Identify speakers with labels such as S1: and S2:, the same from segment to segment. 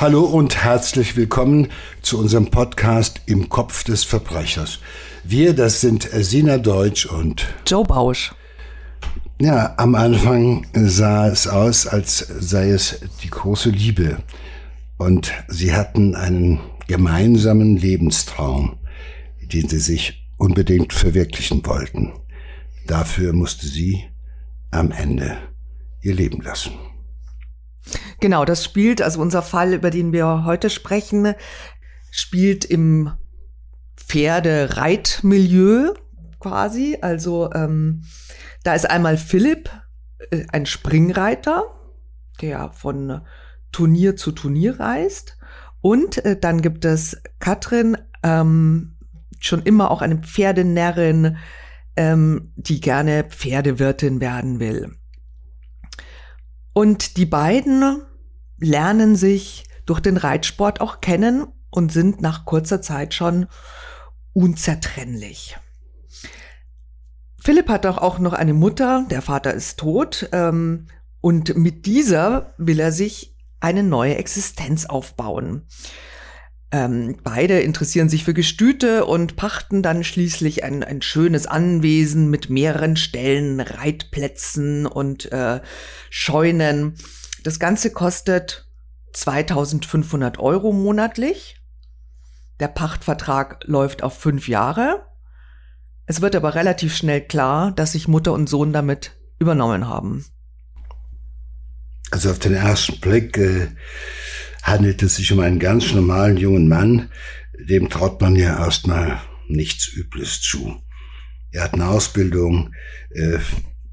S1: Hallo und herzlich willkommen zu unserem Podcast Im Kopf des Verbrechers. Wir, das sind Sina Deutsch und
S2: Joe Bausch.
S1: Ja, am Anfang sah es aus, als sei es die große Liebe. Und sie hatten einen gemeinsamen Lebenstraum, den sie sich unbedingt verwirklichen wollten. Dafür musste sie am Ende ihr Leben lassen.
S2: Genau, das spielt, also unser Fall, über den wir heute sprechen, spielt im Pferdereitmilieu quasi. Also ähm, da ist einmal Philipp, äh, ein Springreiter, der von Turnier zu Turnier reist. Und äh, dann gibt es Katrin, ähm, schon immer auch eine Pferdenärrin, ähm, die gerne Pferdewirtin werden will. Und die beiden lernen sich durch den Reitsport auch kennen und sind nach kurzer Zeit schon unzertrennlich. Philipp hat doch auch noch eine Mutter, der Vater ist tot, ähm, und mit dieser will er sich eine neue Existenz aufbauen. Ähm, beide interessieren sich für Gestüte und pachten dann schließlich ein, ein schönes Anwesen mit mehreren Ställen, Reitplätzen und äh, Scheunen. Das Ganze kostet 2500 Euro monatlich. Der Pachtvertrag läuft auf fünf Jahre. Es wird aber relativ schnell klar, dass sich Mutter und Sohn damit übernommen haben.
S1: Also auf den ersten Blick äh, handelt es sich um einen ganz normalen jungen Mann, dem traut man ja erstmal nichts Übles zu. Er hat eine Ausbildung, äh,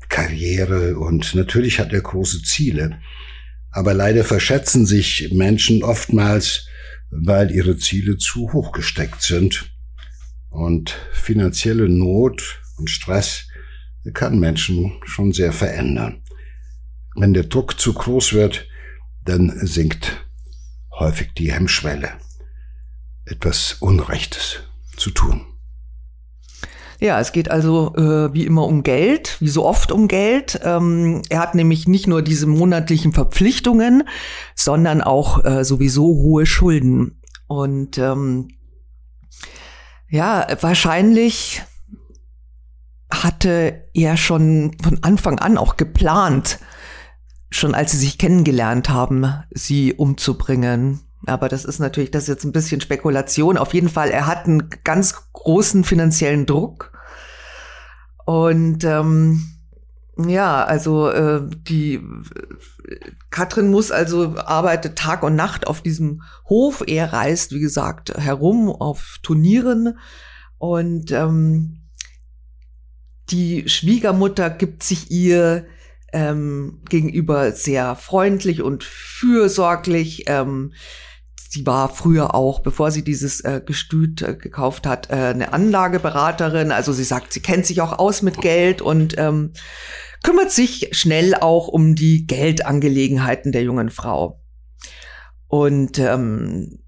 S1: Karriere und natürlich hat er große Ziele. Aber leider verschätzen sich Menschen oftmals, weil ihre Ziele zu hoch gesteckt sind. Und finanzielle Not und Stress kann Menschen schon sehr verändern. Wenn der Druck zu groß wird, dann sinkt häufig die Hemmschwelle, etwas Unrechtes zu tun.
S2: Ja, es geht also äh, wie immer um Geld, wie so oft um Geld. Ähm, er hat nämlich nicht nur diese monatlichen Verpflichtungen, sondern auch äh, sowieso hohe Schulden. Und ähm, ja, wahrscheinlich hatte er schon von Anfang an auch geplant, schon als sie sich kennengelernt haben, sie umzubringen. Aber das ist natürlich, das ist jetzt ein bisschen Spekulation. Auf jeden Fall, er hat einen ganz großen finanziellen Druck. Und ähm, ja, also äh, die Katrin muss also arbeitet Tag und Nacht auf diesem Hof. Er reist, wie gesagt, herum auf Turnieren und ähm, die Schwiegermutter gibt sich ihr ähm, gegenüber sehr freundlich und fürsorglich. Ähm, sie war früher auch, bevor sie dieses äh, Gestüt äh, gekauft hat, äh, eine Anlageberaterin. Also sie sagt, sie kennt sich auch aus mit Geld und ähm, kümmert sich schnell auch um die Geldangelegenheiten der jungen Frau. Und ähm,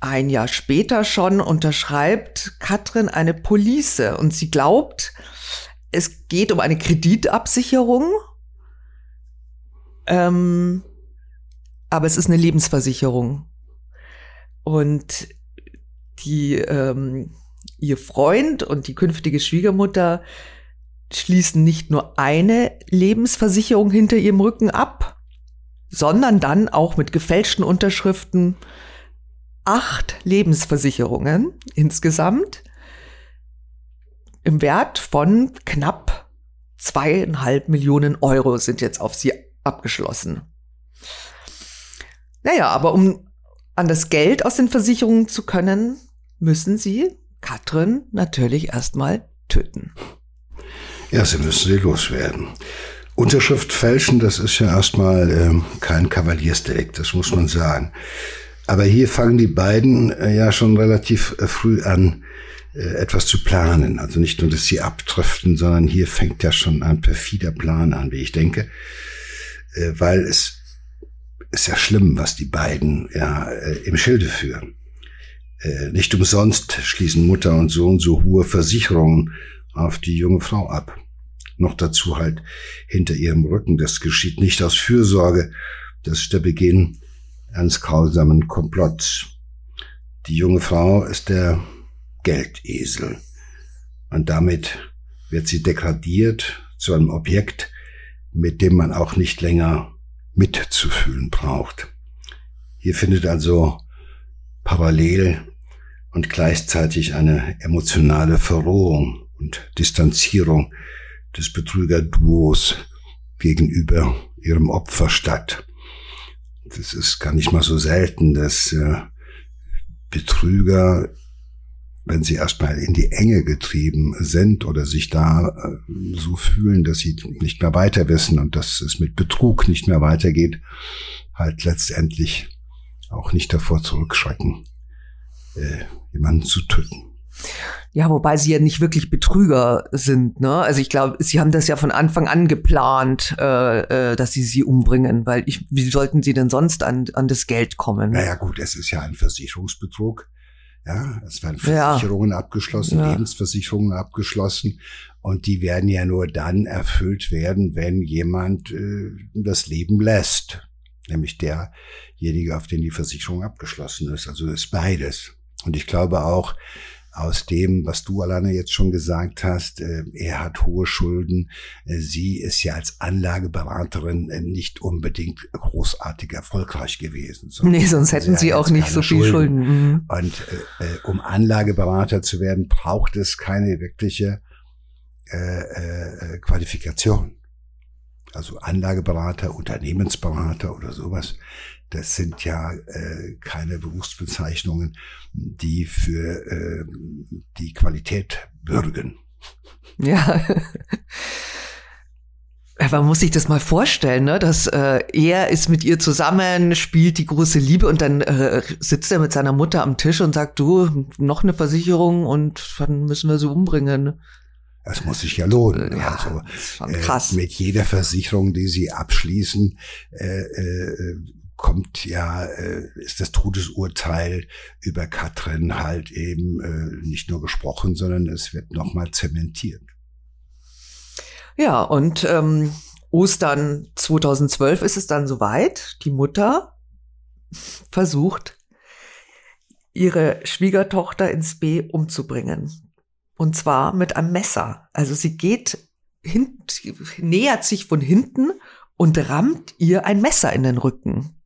S2: ein Jahr später schon unterschreibt Katrin eine Police und sie glaubt, es geht um eine Kreditabsicherung ähm, aber es ist eine Lebensversicherung. Und die, ähm, ihr Freund und die künftige Schwiegermutter schließen nicht nur eine Lebensversicherung hinter ihrem Rücken ab, sondern dann auch mit gefälschten Unterschriften acht Lebensversicherungen insgesamt im Wert von knapp zweieinhalb Millionen Euro sind jetzt auf sie abgeschlossen. Naja, aber um an das Geld aus den Versicherungen zu können, müssen sie Katrin natürlich erstmal töten.
S1: Ja, sie müssen sie loswerden. Unterschrift fälschen, das ist ja erstmal äh, kein Kavaliersdelikt, das muss man sagen. Aber hier fangen die beiden äh, ja schon relativ äh, früh an, äh, etwas zu planen. Also nicht nur, dass sie abdriften, sondern hier fängt ja schon ein perfider Plan an, wie ich denke. Äh, weil es ist ja schlimm, was die beiden ja äh, im Schilde führen. Äh, nicht umsonst schließen Mutter und Sohn so hohe Versicherungen auf die junge Frau ab. Noch dazu halt hinter ihrem Rücken. Das geschieht nicht aus Fürsorge. Das ist der Beginn eines grausamen Komplotts. Die junge Frau ist der Geldesel. Und damit wird sie degradiert zu einem Objekt, mit dem man auch nicht länger mitzufühlen braucht. Hier findet also parallel und gleichzeitig eine emotionale Verrohung und Distanzierung des Betrügerduos gegenüber ihrem Opfer statt. Das ist gar nicht mal so selten, dass äh, Betrüger, wenn sie erstmal in die Enge getrieben sind oder sich da äh, so fühlen, dass sie nicht mehr weiter wissen und dass es mit Betrug nicht mehr weitergeht, halt letztendlich auch nicht davor zurückschrecken, äh, jemanden zu töten.
S2: Ja, wobei sie ja nicht wirklich Betrüger sind, ne? Also ich glaube, sie haben das ja von Anfang an geplant, äh, äh, dass sie sie umbringen, weil ich, wie sollten sie denn sonst an, an das Geld kommen?
S1: Naja gut, es ist ja ein Versicherungsbetrug. Ja, es werden Versicherungen ja. abgeschlossen, ja. Lebensversicherungen abgeschlossen und die werden ja nur dann erfüllt werden, wenn jemand äh, das Leben lässt, nämlich derjenige, auf den die Versicherung abgeschlossen ist. Also ist beides. Und ich glaube auch, aus dem, was du alleine jetzt schon gesagt hast, äh, er hat hohe Schulden. Äh, sie ist ja als Anlageberaterin äh, nicht unbedingt großartig erfolgreich gewesen.
S2: Nee, sonst hätten sie auch nicht so viel Schulden. Schulden.
S1: Mhm. Und äh, um Anlageberater zu werden, braucht es keine wirkliche äh, äh, Qualifikation. Also Anlageberater, Unternehmensberater oder sowas das sind ja äh, keine Berufsbezeichnungen, die für äh, die Qualität bürgen.
S2: Ja. Man muss sich das mal vorstellen, ne? dass äh, er ist mit ihr zusammen, spielt die große Liebe und dann äh, sitzt er mit seiner Mutter am Tisch und sagt, du, noch eine Versicherung und dann müssen wir sie umbringen.
S1: Das muss sich ja lohnen. Ja, also krass. Äh, mit jeder Versicherung, die sie abschließen, äh, äh, kommt ja, äh, ist das Todesurteil über Katrin halt eben äh, nicht nur gesprochen, sondern es wird nochmal zementiert.
S2: Ja, und ähm, Ostern 2012 ist es dann soweit. Die Mutter versucht, ihre Schwiegertochter ins B umzubringen. Und zwar mit einem Messer. Also sie geht hin, nähert sich von hinten und rammt ihr ein Messer in den Rücken.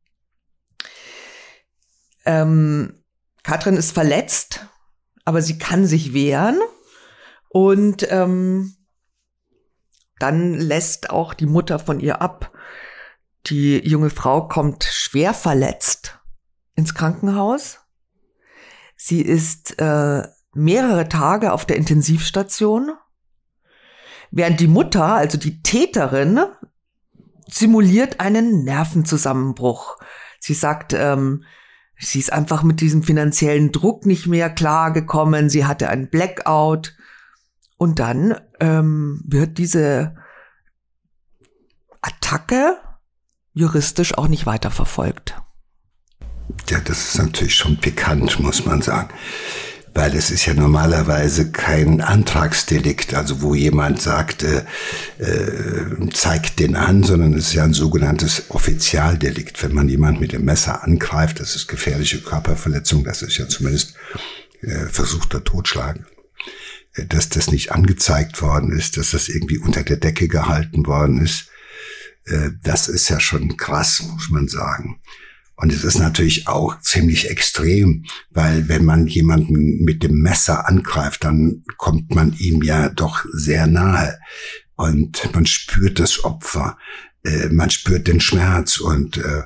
S2: Ähm, Katrin ist verletzt, aber sie kann sich wehren. Und ähm, dann lässt auch die Mutter von ihr ab. Die junge Frau kommt schwer verletzt ins Krankenhaus. Sie ist äh, mehrere Tage auf der Intensivstation, während die Mutter, also die Täterin, simuliert einen Nervenzusammenbruch. Sie sagt, ähm, Sie ist einfach mit diesem finanziellen Druck nicht mehr klargekommen. Sie hatte einen Blackout. Und dann ähm, wird diese Attacke juristisch auch nicht weiterverfolgt.
S1: Ja, das ist natürlich schon pikant, muss man sagen weil es ist ja normalerweise kein Antragsdelikt, also wo jemand sagt, äh, äh, zeigt den an, sondern es ist ja ein sogenanntes Offizialdelikt. Wenn man jemand mit dem Messer angreift, das ist gefährliche Körperverletzung, das ist ja zumindest äh, versuchter Totschlag. Äh, dass das nicht angezeigt worden ist, dass das irgendwie unter der Decke gehalten worden ist, äh, das ist ja schon krass, muss man sagen. Und es ist natürlich auch ziemlich extrem, weil wenn man jemanden mit dem Messer angreift, dann kommt man ihm ja doch sehr nahe. Und man spürt das Opfer, äh, man spürt den Schmerz und äh,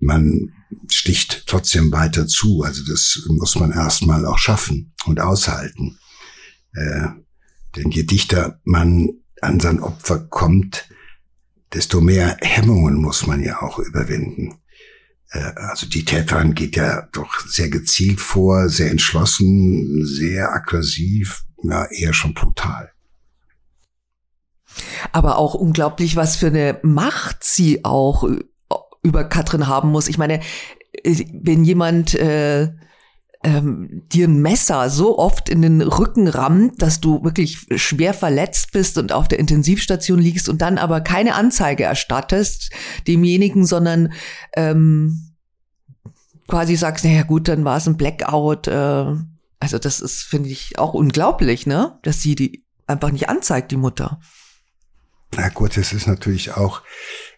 S1: man sticht trotzdem weiter zu. Also das muss man erstmal auch schaffen und aushalten. Äh, denn je dichter man an sein Opfer kommt, desto mehr Hemmungen muss man ja auch überwinden. Äh, also die Täterin geht ja doch sehr gezielt vor, sehr entschlossen, sehr aggressiv, ja, eher schon brutal.
S2: Aber auch unglaublich, was für eine Macht sie auch über Katrin haben muss. Ich meine, äh, wenn jemand äh, ähm, dir ein Messer so oft in den Rücken rammt, dass du wirklich schwer verletzt bist und auf der Intensivstation liegst und dann aber keine Anzeige erstattest demjenigen, sondern ähm, quasi sagst, naja gut, dann war es ein Blackout. Äh, also das ist, finde ich, auch unglaublich, ne? Dass sie die einfach nicht anzeigt, die Mutter.
S1: Na gut, es ist natürlich auch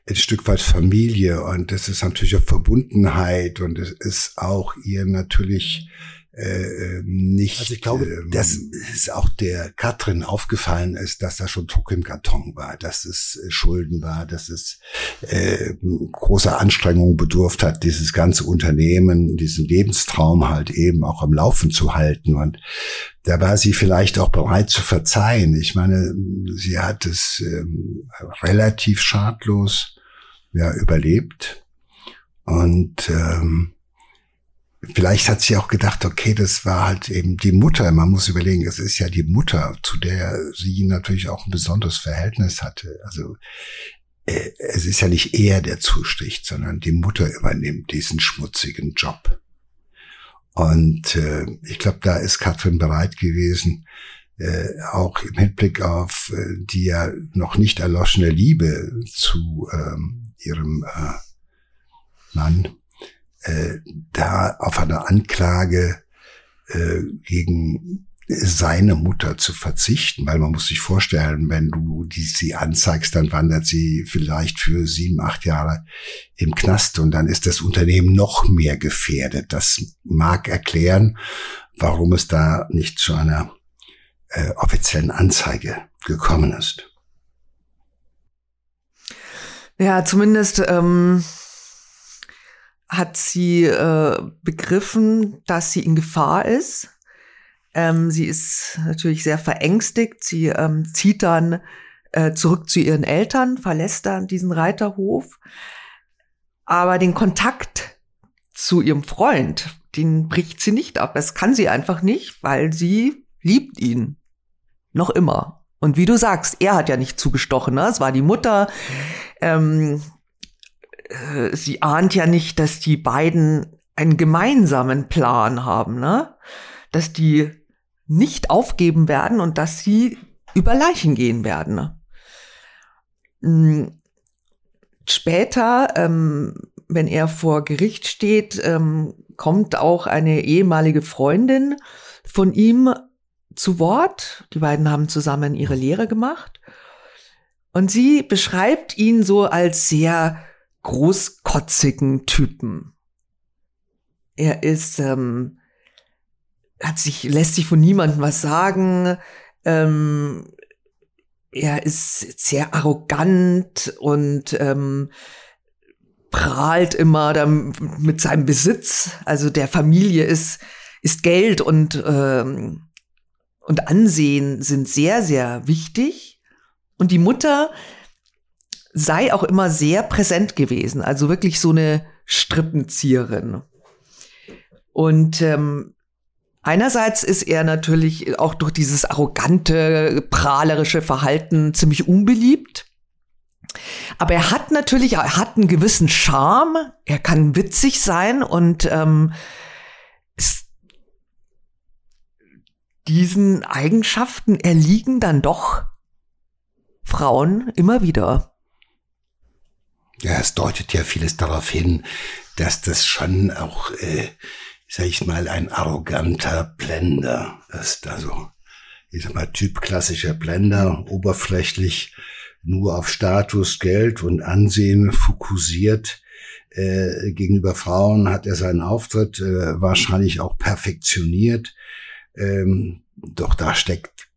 S1: ein Stück weit Familie und es ist natürlich auch Verbundenheit und es ist auch ihr natürlich äh, nicht.
S3: Also ich glaube,
S1: äh, dass es auch der Katrin aufgefallen ist, dass da schon Druck im Karton war, dass es äh, Schulden war, dass es äh, große Anstrengungen bedurft hat, dieses ganze Unternehmen, diesen Lebenstraum halt eben auch am Laufen zu halten. Und da war sie vielleicht auch bereit zu verzeihen. Ich meine, sie hat es ähm, relativ schadlos ja, überlebt. Und ähm, vielleicht hat sie auch gedacht, okay, das war halt eben die Mutter. Man muss überlegen, es ist ja die Mutter, zu der sie natürlich auch ein besonderes Verhältnis hatte. Also äh, es ist ja nicht er, der zusticht, sondern die Mutter übernimmt diesen schmutzigen Job. Und äh, ich glaube, da ist Katrin bereit gewesen, äh, auch im Hinblick auf äh, die ja noch nicht erloschene Liebe zu ähm, ihrem äh, Mann, äh, da auf eine Anklage äh, gegen seine Mutter zu verzichten, weil man muss sich vorstellen, wenn du die, sie anzeigst, dann wandert sie vielleicht für sieben, acht Jahre im Knast und dann ist das Unternehmen noch mehr gefährdet. Das mag erklären, warum es da nicht zu einer äh, offiziellen Anzeige gekommen ist.
S2: Ja, zumindest ähm, hat sie äh, begriffen, dass sie in Gefahr ist. Ähm, sie ist natürlich sehr verängstigt. Sie ähm, zieht dann äh, zurück zu ihren Eltern, verlässt dann diesen Reiterhof. Aber den Kontakt zu ihrem Freund, den bricht sie nicht ab. Das kann sie einfach nicht, weil sie liebt ihn. Noch immer. Und wie du sagst, er hat ja nicht zugestochen. Ne? Es war die Mutter. Ähm, äh, sie ahnt ja nicht, dass die beiden einen gemeinsamen Plan haben, ne? Dass die nicht aufgeben werden und dass sie über Leichen gehen werden. Ne? Hm, später, ähm, wenn er vor Gericht steht, ähm, kommt auch eine ehemalige Freundin von ihm zu Wort. Die beiden haben zusammen ihre Lehre gemacht. Und sie beschreibt ihn so als sehr großkotzigen Typen. Er ist, ähm, hat sich, lässt sich von niemandem was sagen. Ähm, er ist sehr arrogant und ähm, prahlt immer mit seinem Besitz. Also der Familie ist, ist Geld und, ähm, und Ansehen sind sehr, sehr wichtig. Und die Mutter sei auch immer sehr präsent gewesen, also wirklich so eine Strippenzieherin. Und ähm, einerseits ist er natürlich auch durch dieses arrogante, prahlerische Verhalten ziemlich unbeliebt. Aber er hat natürlich, er hat einen gewissen Charme, er kann witzig sein und ähm, diesen Eigenschaften erliegen dann doch Frauen immer wieder.
S1: Ja, es deutet ja vieles darauf hin, dass das schon auch, äh, sag ich mal, ein arroganter Blender ist. Also, ich sag mal, Typ klassischer Blender, oberflächlich nur auf Status, Geld und Ansehen fokussiert. Äh, gegenüber Frauen hat er seinen Auftritt äh, wahrscheinlich auch perfektioniert. Ähm, doch da steckt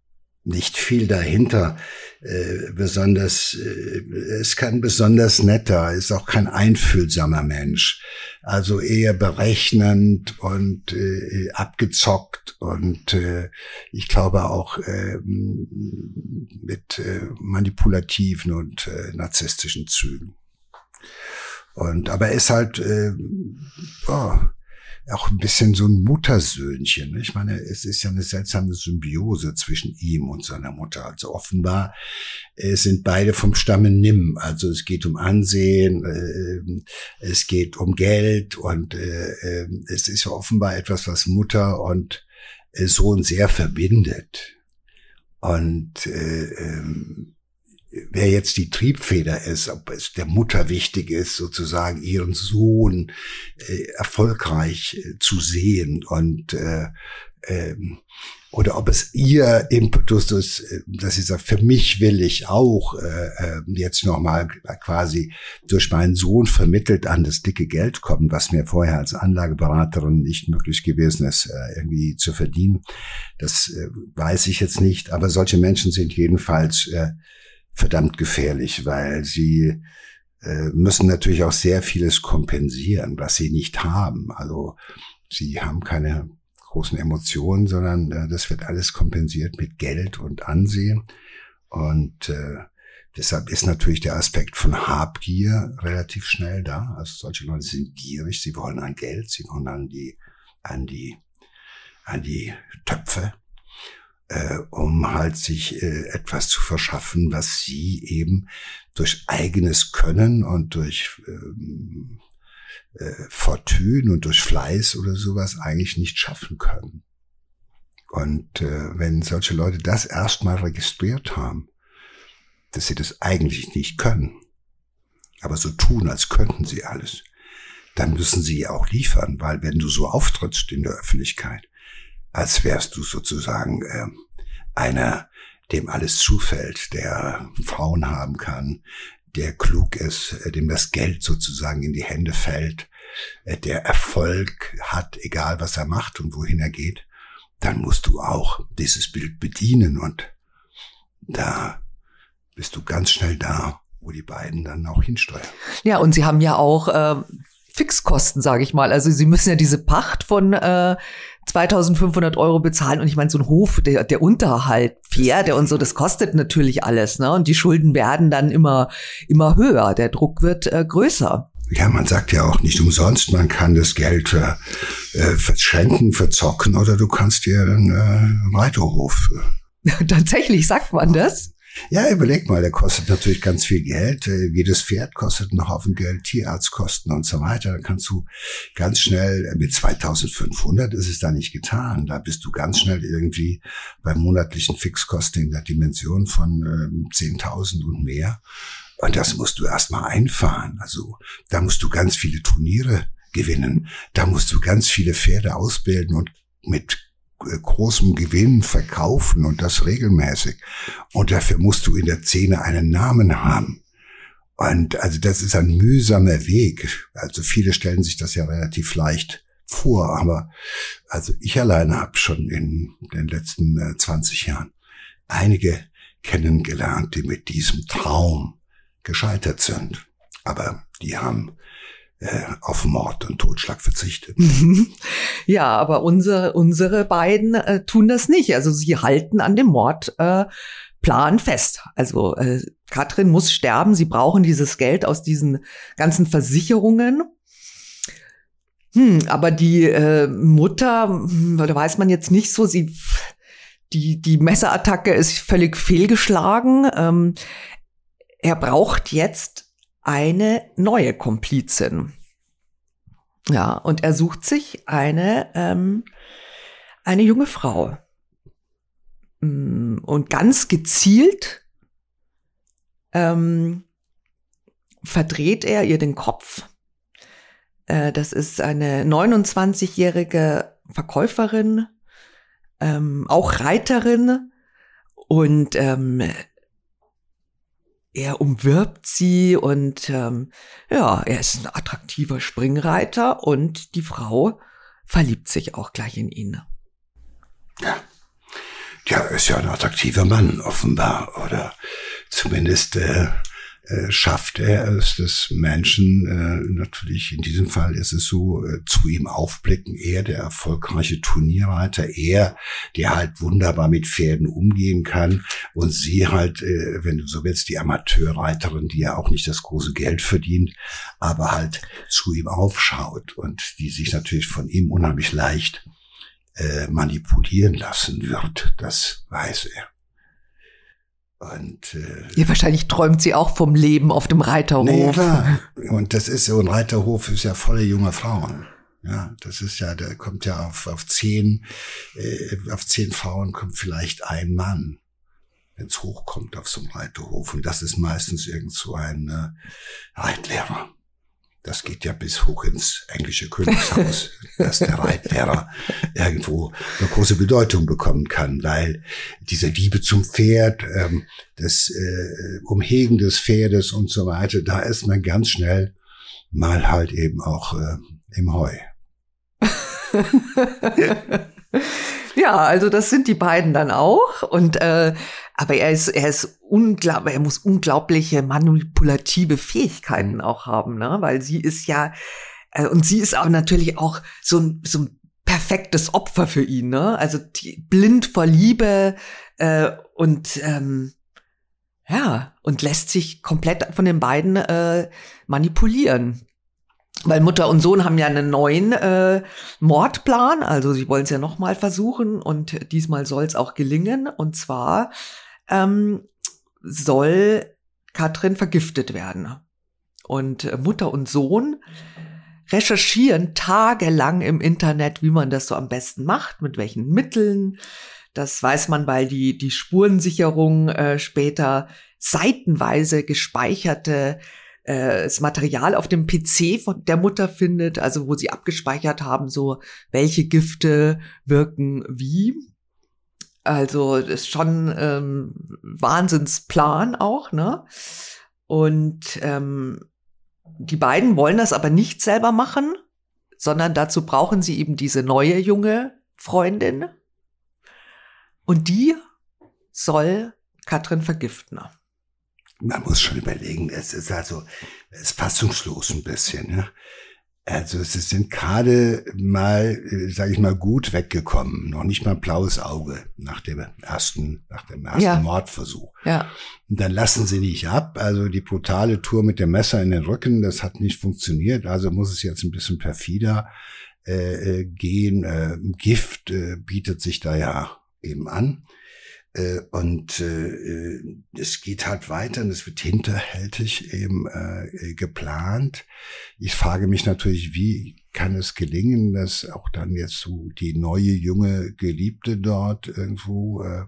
S1: nicht viel dahinter. Äh, besonders, äh, ist kein besonders netter, ist auch kein einfühlsamer Mensch. Also eher berechnend und äh, abgezockt und äh, ich glaube auch äh, mit äh, manipulativen und äh, narzisstischen Zügen. Und aber er ist halt äh, oh, auch ein bisschen so ein Muttersöhnchen. Ich meine, es ist ja eine seltsame Symbiose zwischen ihm und seiner Mutter. Also offenbar äh, sind beide vom Stamme Nimm. Also es geht um Ansehen, äh, es geht um Geld und äh, es ist ja offenbar etwas, was Mutter und Sohn sehr verbindet. Und äh, ähm, wer jetzt die Triebfeder ist, ob es der Mutter wichtig ist, sozusagen ihren Sohn äh, erfolgreich äh, zu sehen und äh, ähm, oder ob es ihr Impetus ist, äh, dass sie sagt, für mich will ich auch äh, äh jetzt nochmal quasi durch meinen Sohn vermittelt an das dicke Geld kommen, was mir vorher als Anlageberaterin nicht möglich gewesen ist, äh, irgendwie zu verdienen. Das äh, weiß ich jetzt nicht, aber solche Menschen sind jedenfalls äh, verdammt gefährlich, weil sie äh, müssen natürlich auch sehr vieles kompensieren, was sie nicht haben. Also sie haben keine großen Emotionen, sondern äh, das wird alles kompensiert mit Geld und Ansehen. Und äh, deshalb ist natürlich der Aspekt von Habgier relativ schnell da. Also solche Leute sind gierig, sie wollen an Geld, sie wollen an die, an die, an die Töpfe äh, um halt sich äh, etwas zu verschaffen, was sie eben durch eigenes Können und durch ähm, äh, Fortune und durch Fleiß oder sowas eigentlich nicht schaffen können. Und äh, wenn solche Leute das erstmal registriert haben, dass sie das eigentlich nicht können, aber so tun, als könnten sie alles, dann müssen sie auch liefern, weil wenn du so auftrittst in der Öffentlichkeit, als wärst du sozusagen äh, einer, dem alles zufällt, der Frauen haben kann, der klug ist, äh, dem das Geld sozusagen in die Hände fällt, äh, der Erfolg hat, egal was er macht und wohin er geht, dann musst du auch dieses Bild bedienen und da bist du ganz schnell da, wo die beiden dann auch hinsteuern.
S2: Ja, und sie haben ja auch äh, Fixkosten, sage ich mal. Also sie müssen ja diese Pacht von äh, 2500 Euro bezahlen und ich meine, so ein Hof, der, der Unterhalt, Pferde und so, das kostet natürlich alles, ne? Und die Schulden werden dann immer, immer höher. Der Druck wird äh, größer.
S1: Ja, man sagt ja auch nicht umsonst, man kann das Geld äh, äh verschenken, verzocken oder du kannst dir einen äh, Reiterhof.
S2: Äh. Tatsächlich sagt man das?
S1: Ja, überleg mal, der kostet natürlich ganz viel Geld. Äh, jedes Pferd kostet einen Haufen Geld, Tierarztkosten und so weiter. Dann kannst du ganz schnell, äh, mit 2500 ist es da nicht getan. Da bist du ganz schnell irgendwie bei monatlichen Fixkosten in der Dimension von äh, 10.000 und mehr. Und das musst du erstmal einfahren. Also da musst du ganz viele Turniere gewinnen. Da musst du ganz viele Pferde ausbilden und mit äh, großem Gewinn verkaufen und das regelmäßig. Und dafür musst du in der Szene einen Namen haben. Und also das ist ein mühsamer Weg. Also viele stellen sich das ja relativ leicht vor, aber also ich alleine habe schon in den letzten äh, 20 Jahren einige kennengelernt, die mit diesem Traum gescheitert sind. Aber die haben äh, auf Mord und Totschlag verzichtet.
S2: ja, aber unsere, unsere beiden äh, tun das nicht. Also sie halten an dem Mordplan äh, fest. Also äh, Katrin muss sterben. Sie brauchen dieses Geld aus diesen ganzen Versicherungen. Hm, aber die äh, Mutter, hm, da weiß man jetzt nicht so, sie die, die Messerattacke ist völlig fehlgeschlagen. Ähm, er braucht jetzt eine neue Komplizin. Ja, und er sucht sich eine, ähm, eine junge Frau. Mm, und ganz gezielt ähm, verdreht er ihr den Kopf. Äh, das ist eine 29-jährige Verkäuferin, ähm, auch Reiterin. Und ähm, er umwirbt sie und ähm, ja, er ist ein attraktiver Springreiter und die Frau verliebt sich auch gleich in ihn.
S1: Ja. Ja, ist ja ein attraktiver Mann, offenbar, oder zumindest äh, äh, schafft er es, dass Menschen, äh, natürlich in diesem Fall ist es so, äh, zu ihm aufblicken. Er, der erfolgreiche Turnierreiter, er, der halt wunderbar mit Pferden umgehen kann und sie halt, äh, wenn du so willst, die Amateurreiterin, die ja auch nicht das große Geld verdient, aber halt zu ihm aufschaut und die sich natürlich von ihm unheimlich leicht äh, manipulieren lassen wird. Das weiß er.
S2: Und äh, ja, wahrscheinlich träumt sie auch vom Leben auf dem Reiterhof. Nee, klar.
S1: Und das ist so ein Reiterhof ist ja voller junger Frauen. Ja, das ist ja, der kommt ja auf auf zehn, äh, auf zehn Frauen kommt vielleicht ein Mann. wenn es hochkommt auf so einem Reiterhof. Und das ist meistens irgend so ein äh, Reitlehrer. Das geht ja bis hoch ins englische Königshaus, dass der Reitlehrer irgendwo eine große Bedeutung bekommen kann, weil diese Liebe zum Pferd, ähm, das äh, Umhegen des Pferdes und so weiter, da ist man ganz schnell mal halt eben auch äh, im Heu.
S2: ja, also das sind die beiden dann auch. Und äh, aber er ist, er ist unglaublich, er muss unglaubliche manipulative Fähigkeiten auch haben, ne? Weil sie ist ja, äh, und sie ist aber natürlich auch so ein, so ein perfektes Opfer für ihn, ne? Also die, blind vor Liebe äh, und ähm, ja, und lässt sich komplett von den beiden äh, manipulieren. Weil Mutter und Sohn haben ja einen neuen äh, Mordplan, also sie wollen es ja nochmal versuchen und diesmal soll es auch gelingen. Und zwar ähm, soll Katrin vergiftet werden. Und äh, Mutter und Sohn recherchieren tagelang im Internet, wie man das so am besten macht, mit welchen Mitteln. Das weiß man, weil die, die Spurensicherung äh, später seitenweise gespeicherte äh, das Material auf dem PC von der Mutter findet, also wo sie abgespeichert haben, so welche Gifte wirken wie. Also ist schon ähm, Wahnsinnsplan auch, ne? Und ähm, die beiden wollen das aber nicht selber machen, sondern dazu brauchen sie eben diese neue junge Freundin. Und die soll Katrin vergiften
S1: man muss schon überlegen, es ist also, es ist fassungslos ein bisschen. Ne? Also sie sind gerade mal, äh, sage ich mal, gut weggekommen, noch nicht mal blaues Auge nach dem ersten, nach dem ersten ja. Mordversuch.
S2: Ja.
S1: Und dann lassen sie nicht ab. Also die brutale Tour mit dem Messer in den Rücken, das hat nicht funktioniert. Also muss es jetzt ein bisschen perfider äh, äh gehen. Äh, Gift äh, bietet sich da ja eben an. Äh, und äh, es geht halt weiter und es wird hinterhältig eben äh, geplant. Ich frage mich natürlich, wie kann es gelingen, dass auch dann jetzt so die neue junge Geliebte dort irgendwo äh,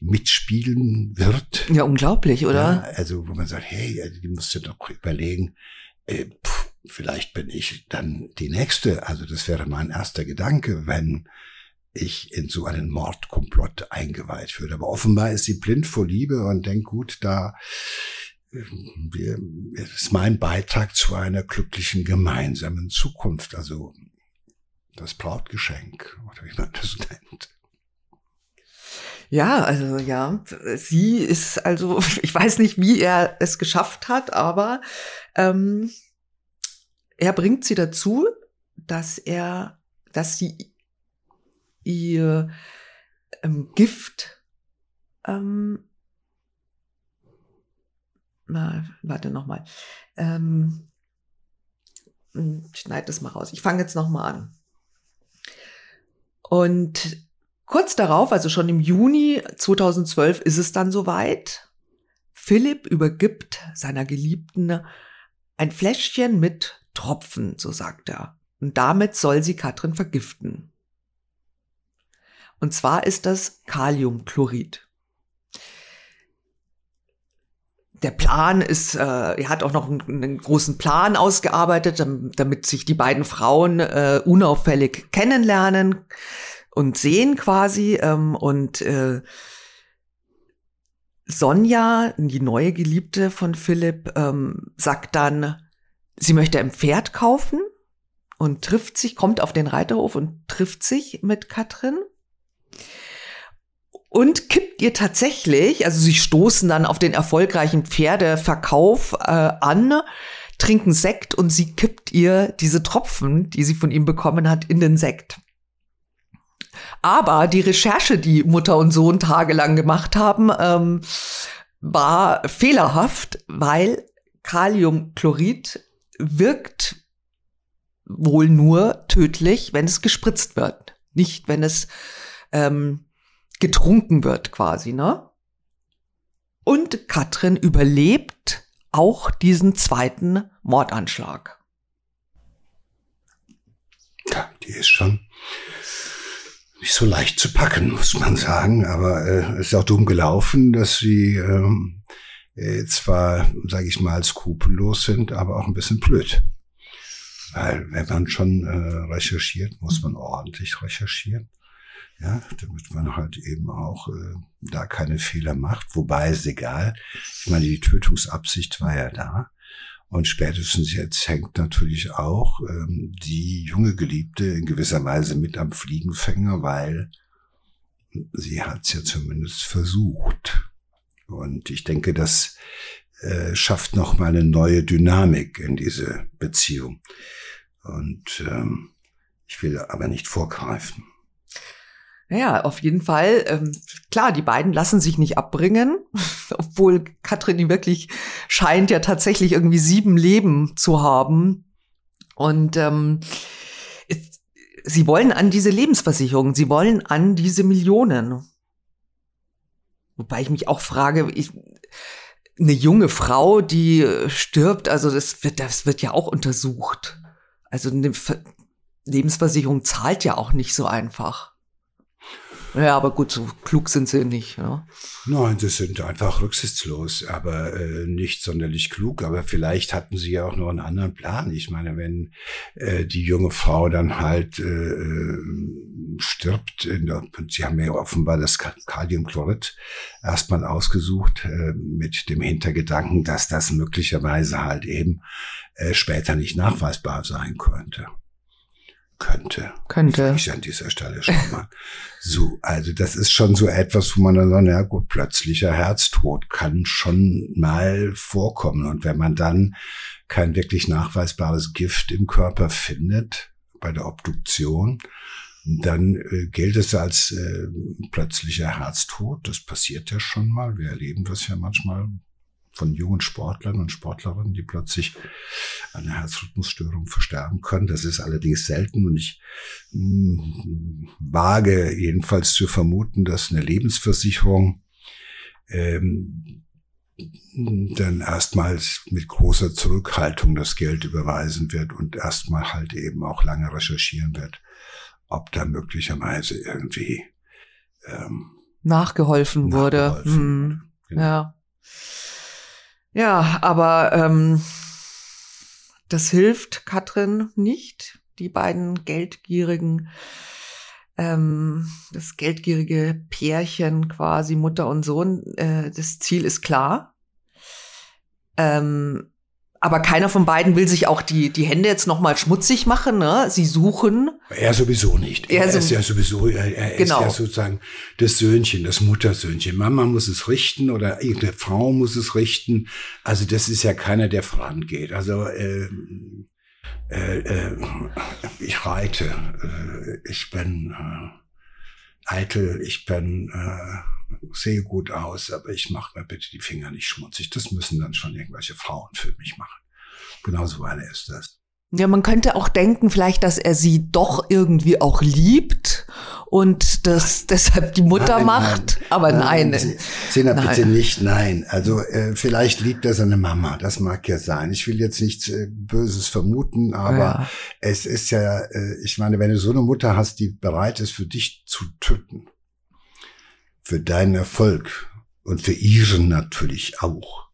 S1: mitspielen wird.
S2: Ja, unglaublich, oder? Ja,
S1: also wo man sagt, hey, also die musst du doch überlegen, äh, pff, vielleicht bin ich dann die nächste. Also das wäre mein erster Gedanke, wenn ich in so einen Mordkomplott eingeweiht würde. Aber offenbar ist sie blind vor Liebe und denkt, gut, da wir, ist mein Beitrag zu einer glücklichen gemeinsamen Zukunft. Also das Brautgeschenk, oder wie man das nennt.
S2: Ja, also ja, sie ist also, ich weiß nicht, wie er es geschafft hat, aber ähm, er bringt sie dazu, dass er, dass sie ihr ähm, Gift ähm, na, warte nochmal. Ähm, hm, schneid das mal raus. Ich fange jetzt nochmal an. Und kurz darauf, also schon im Juni 2012, ist es dann soweit. Philipp übergibt seiner Geliebten ein Fläschchen mit Tropfen, so sagt er. Und damit soll sie Katrin vergiften. Und zwar ist das Kaliumchlorid. Der Plan ist, äh, er hat auch noch einen, einen, großen Plan ausgearbeitet, damit sich die beiden Frauen äh, unauffällig kennenlernen und sehen quasi. Ähm, und äh, Sonja, die neue Geliebte von Philipp, ähm, sagt dann, sie möchte ein Pferd kaufen und trifft sich, kommt auf den Reiterhof und trifft sich mit Katrin und kippt ihr tatsächlich, also sie stoßen dann auf den erfolgreichen Pferdeverkauf äh, an, trinken Sekt und sie kippt ihr diese Tropfen, die sie von ihm bekommen hat, in den Sekt. Aber die Recherche, die Mutter und Sohn tagelang gemacht haben, ähm, war fehlerhaft, weil Kaliumchlorid wirkt wohl nur tödlich, wenn es gespritzt wird, nicht wenn es ähm, getrunken wird quasi, ne? Und Katrin überlebt auch diesen zweiten Mordanschlag.
S1: Ja, die ist schon, nicht so leicht zu packen, muss man sagen. Aber äh, es ist auch dumm gelaufen, dass sie ähm, äh, zwar, sage ich mal, skrupellos sind, aber auch ein bisschen blöd. Weil wenn man schon äh, recherchiert, muss man ordentlich recherchieren. Ja, damit man halt eben auch äh, da keine Fehler macht. Wobei ist egal. Ich meine, die Tötungsabsicht war ja da. Und spätestens jetzt hängt natürlich auch ähm, die junge Geliebte in gewisser Weise mit am Fliegenfänger, weil sie hat es ja zumindest versucht. Und ich denke, das äh, schafft noch mal eine neue Dynamik in diese Beziehung. Und ähm, ich will aber nicht vorgreifen.
S2: Ja, auf jeden Fall. Ähm, klar, die beiden lassen sich nicht abbringen, obwohl Katrin wirklich scheint ja tatsächlich irgendwie sieben Leben zu haben. Und ähm, sie wollen an diese Lebensversicherung, sie wollen an diese Millionen. Wobei ich mich auch frage, ich, eine junge Frau, die stirbt, also das wird, das wird ja auch untersucht. Also eine Lebensversicherung zahlt ja auch nicht so einfach. Ja, aber gut, so klug sind sie nicht. Ja.
S1: Nein, sie sind einfach rücksichtslos, aber äh, nicht sonderlich klug. Aber vielleicht hatten sie ja auch noch einen anderen Plan. Ich meine, wenn äh, die junge Frau dann halt äh, stirbt, in der, sie haben ja offenbar das Kaliumchlorid erstmal ausgesucht äh, mit dem Hintergedanken, dass das möglicherweise halt eben äh, später nicht nachweisbar sein könnte könnte.
S2: Könnte.
S1: Ich an dieser Stelle schon mal. so, also das ist schon so etwas, wo man dann sagt, ja gut, plötzlicher Herztod kann schon mal vorkommen. Und wenn man dann kein wirklich nachweisbares Gift im Körper findet bei der Obduktion, dann äh, gilt es als äh, plötzlicher Herztod. Das passiert ja schon mal. Wir erleben das ja manchmal von jungen Sportlern und Sportlerinnen, die plötzlich eine Herzrhythmusstörung versterben können. Das ist allerdings selten und ich mh, hm, wage jedenfalls zu vermuten, dass eine Lebensversicherung ähm, dann erstmals mit großer Zurückhaltung das Geld überweisen wird und erstmal halt eben auch lange recherchieren wird, ob da möglicherweise irgendwie
S2: ähm, nachgeholfen, nachgeholfen wurde. Hm, genau. Ja. Ja, aber ähm, das hilft Katrin nicht. Die beiden geldgierigen, ähm, das geldgierige Pärchen quasi Mutter und Sohn. Äh, das Ziel ist klar. Ähm, aber keiner von beiden will sich auch die, die Hände jetzt nochmal schmutzig machen. Ne? Sie suchen.
S1: Er sowieso nicht. Er, er ist ja sowieso, er, er genau. ist ja sozusagen das Söhnchen, das Muttersöhnchen. Mama muss es richten oder irgendeine Frau muss es richten. Also das ist ja keiner, der vorangeht. Also äh, äh, äh, ich reite, äh, ich bin äh, eitel, ich bin äh, sehe gut aus, aber ich mache mir bitte die Finger nicht schmutzig. Das müssen dann schon irgendwelche Frauen für mich machen. Genauso eine ist das.
S2: Ja, man könnte auch denken, vielleicht, dass er sie doch irgendwie auch liebt und das deshalb die Mutter nein, macht. Nein, aber nein. nein.
S1: Sina, bitte nicht, nein. Also äh, vielleicht liebt er seine Mama, das mag ja sein. Ich will jetzt nichts äh, Böses vermuten, aber ja. es ist ja, äh, ich meine, wenn du so eine Mutter hast, die bereit ist, für dich zu töten, für deinen Erfolg und für ihren natürlich auch,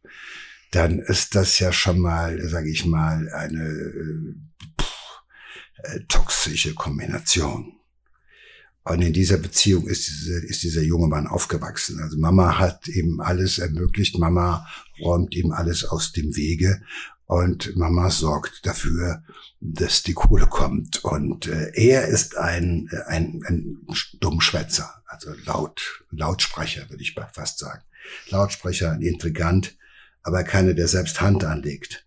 S1: dann ist das ja schon mal, sage ich mal, eine äh, pff, äh, toxische Kombination. Und in dieser Beziehung ist, diese, ist dieser junge Mann aufgewachsen. Also Mama hat ihm alles ermöglicht, Mama räumt ihm alles aus dem Wege und Mama sorgt dafür, dass die Kohle kommt. Und äh, er ist ein, äh, ein, ein Dummschwätzer, also laut, Lautsprecher, würde ich fast sagen. Lautsprecher, ein Intrigant, aber keiner, der selbst Hand anlegt.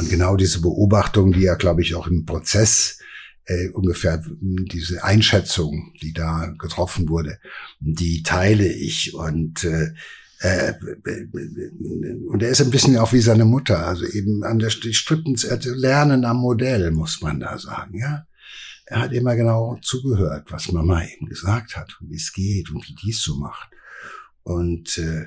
S1: Und genau diese Beobachtung, die ja, glaube ich, auch im Prozess äh, ungefähr diese Einschätzung, die da getroffen wurde, die teile ich und äh, äh, und er ist ein bisschen auch wie seine Mutter, also eben an der Strippen lernen am Modell, muss man da sagen, ja. Er hat immer genau zugehört, was Mama ihm gesagt hat wie es geht und wie dies so macht. Und äh,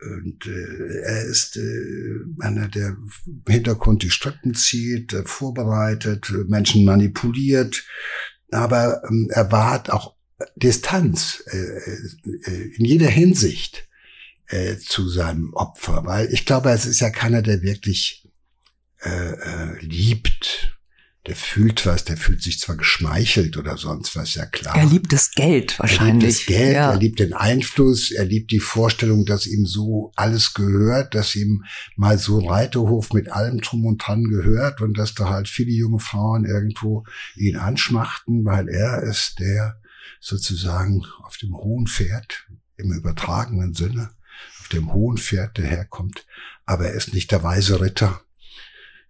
S1: und äh, er ist äh, einer, der im Hintergrund die Strippen zieht, äh, vorbereitet, Menschen manipuliert. Aber ähm, er wahrt auch Distanz äh, äh, in jeder Hinsicht äh, zu seinem Opfer, weil ich glaube, es ist ja keiner, der wirklich äh, äh, liebt der fühlt was, der fühlt sich zwar geschmeichelt oder sonst was, ja klar.
S2: Er liebt das Geld wahrscheinlich.
S1: Er liebt das Geld, ja. er liebt den Einfluss, er liebt die Vorstellung, dass ihm so alles gehört, dass ihm mal so ein Reiterhof mit allem drum und dran gehört und dass da halt viele junge Frauen irgendwo ihn anschmachten, weil er ist der sozusagen auf dem hohen Pferd, im übertragenen Sinne, auf dem hohen Pferd daherkommt, aber er ist nicht der weise Ritter,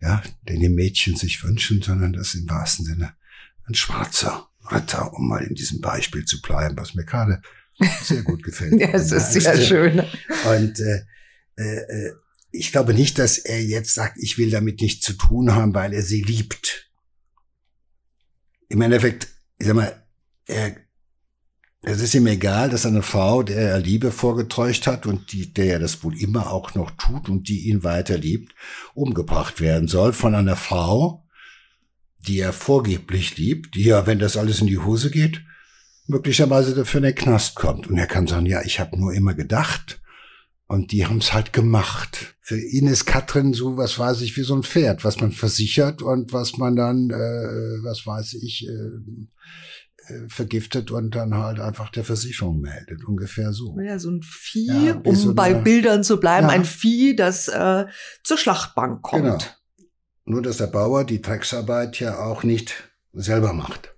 S1: ja, den die Mädchen sich wünschen, sondern das ist im wahrsten Sinne ein schwarzer Ritter, um mal in diesem Beispiel zu bleiben, was mir gerade sehr gut gefällt.
S2: ja, es ist sehr schön.
S1: Und äh, äh, ich glaube nicht, dass er jetzt sagt, ich will damit nichts zu tun haben, weil er sie liebt. Im Endeffekt, ich sag mal, er es ist ihm egal, dass eine Frau, der er Liebe vorgetäuscht hat und die, der er das wohl immer auch noch tut und die ihn weiter liebt, umgebracht werden soll von einer Frau, die er vorgeblich liebt, die ja, wenn das alles in die Hose geht, möglicherweise dafür in den Knast kommt. Und er kann sagen, ja, ich habe nur immer gedacht. Und die haben es halt gemacht. Für ihn ist Katrin so, was weiß ich, wie so ein Pferd, was man versichert und was man dann, äh, was weiß ich, äh, vergiftet und dann halt einfach der Versicherung meldet. Ungefähr so.
S2: Ja, so ein Vieh, ja, um so bei Bildern zu bleiben, ja. ein Vieh, das äh, zur Schlachtbank kommt. Genau.
S1: Nur, dass der Bauer die Drecksarbeit ja auch nicht selber macht.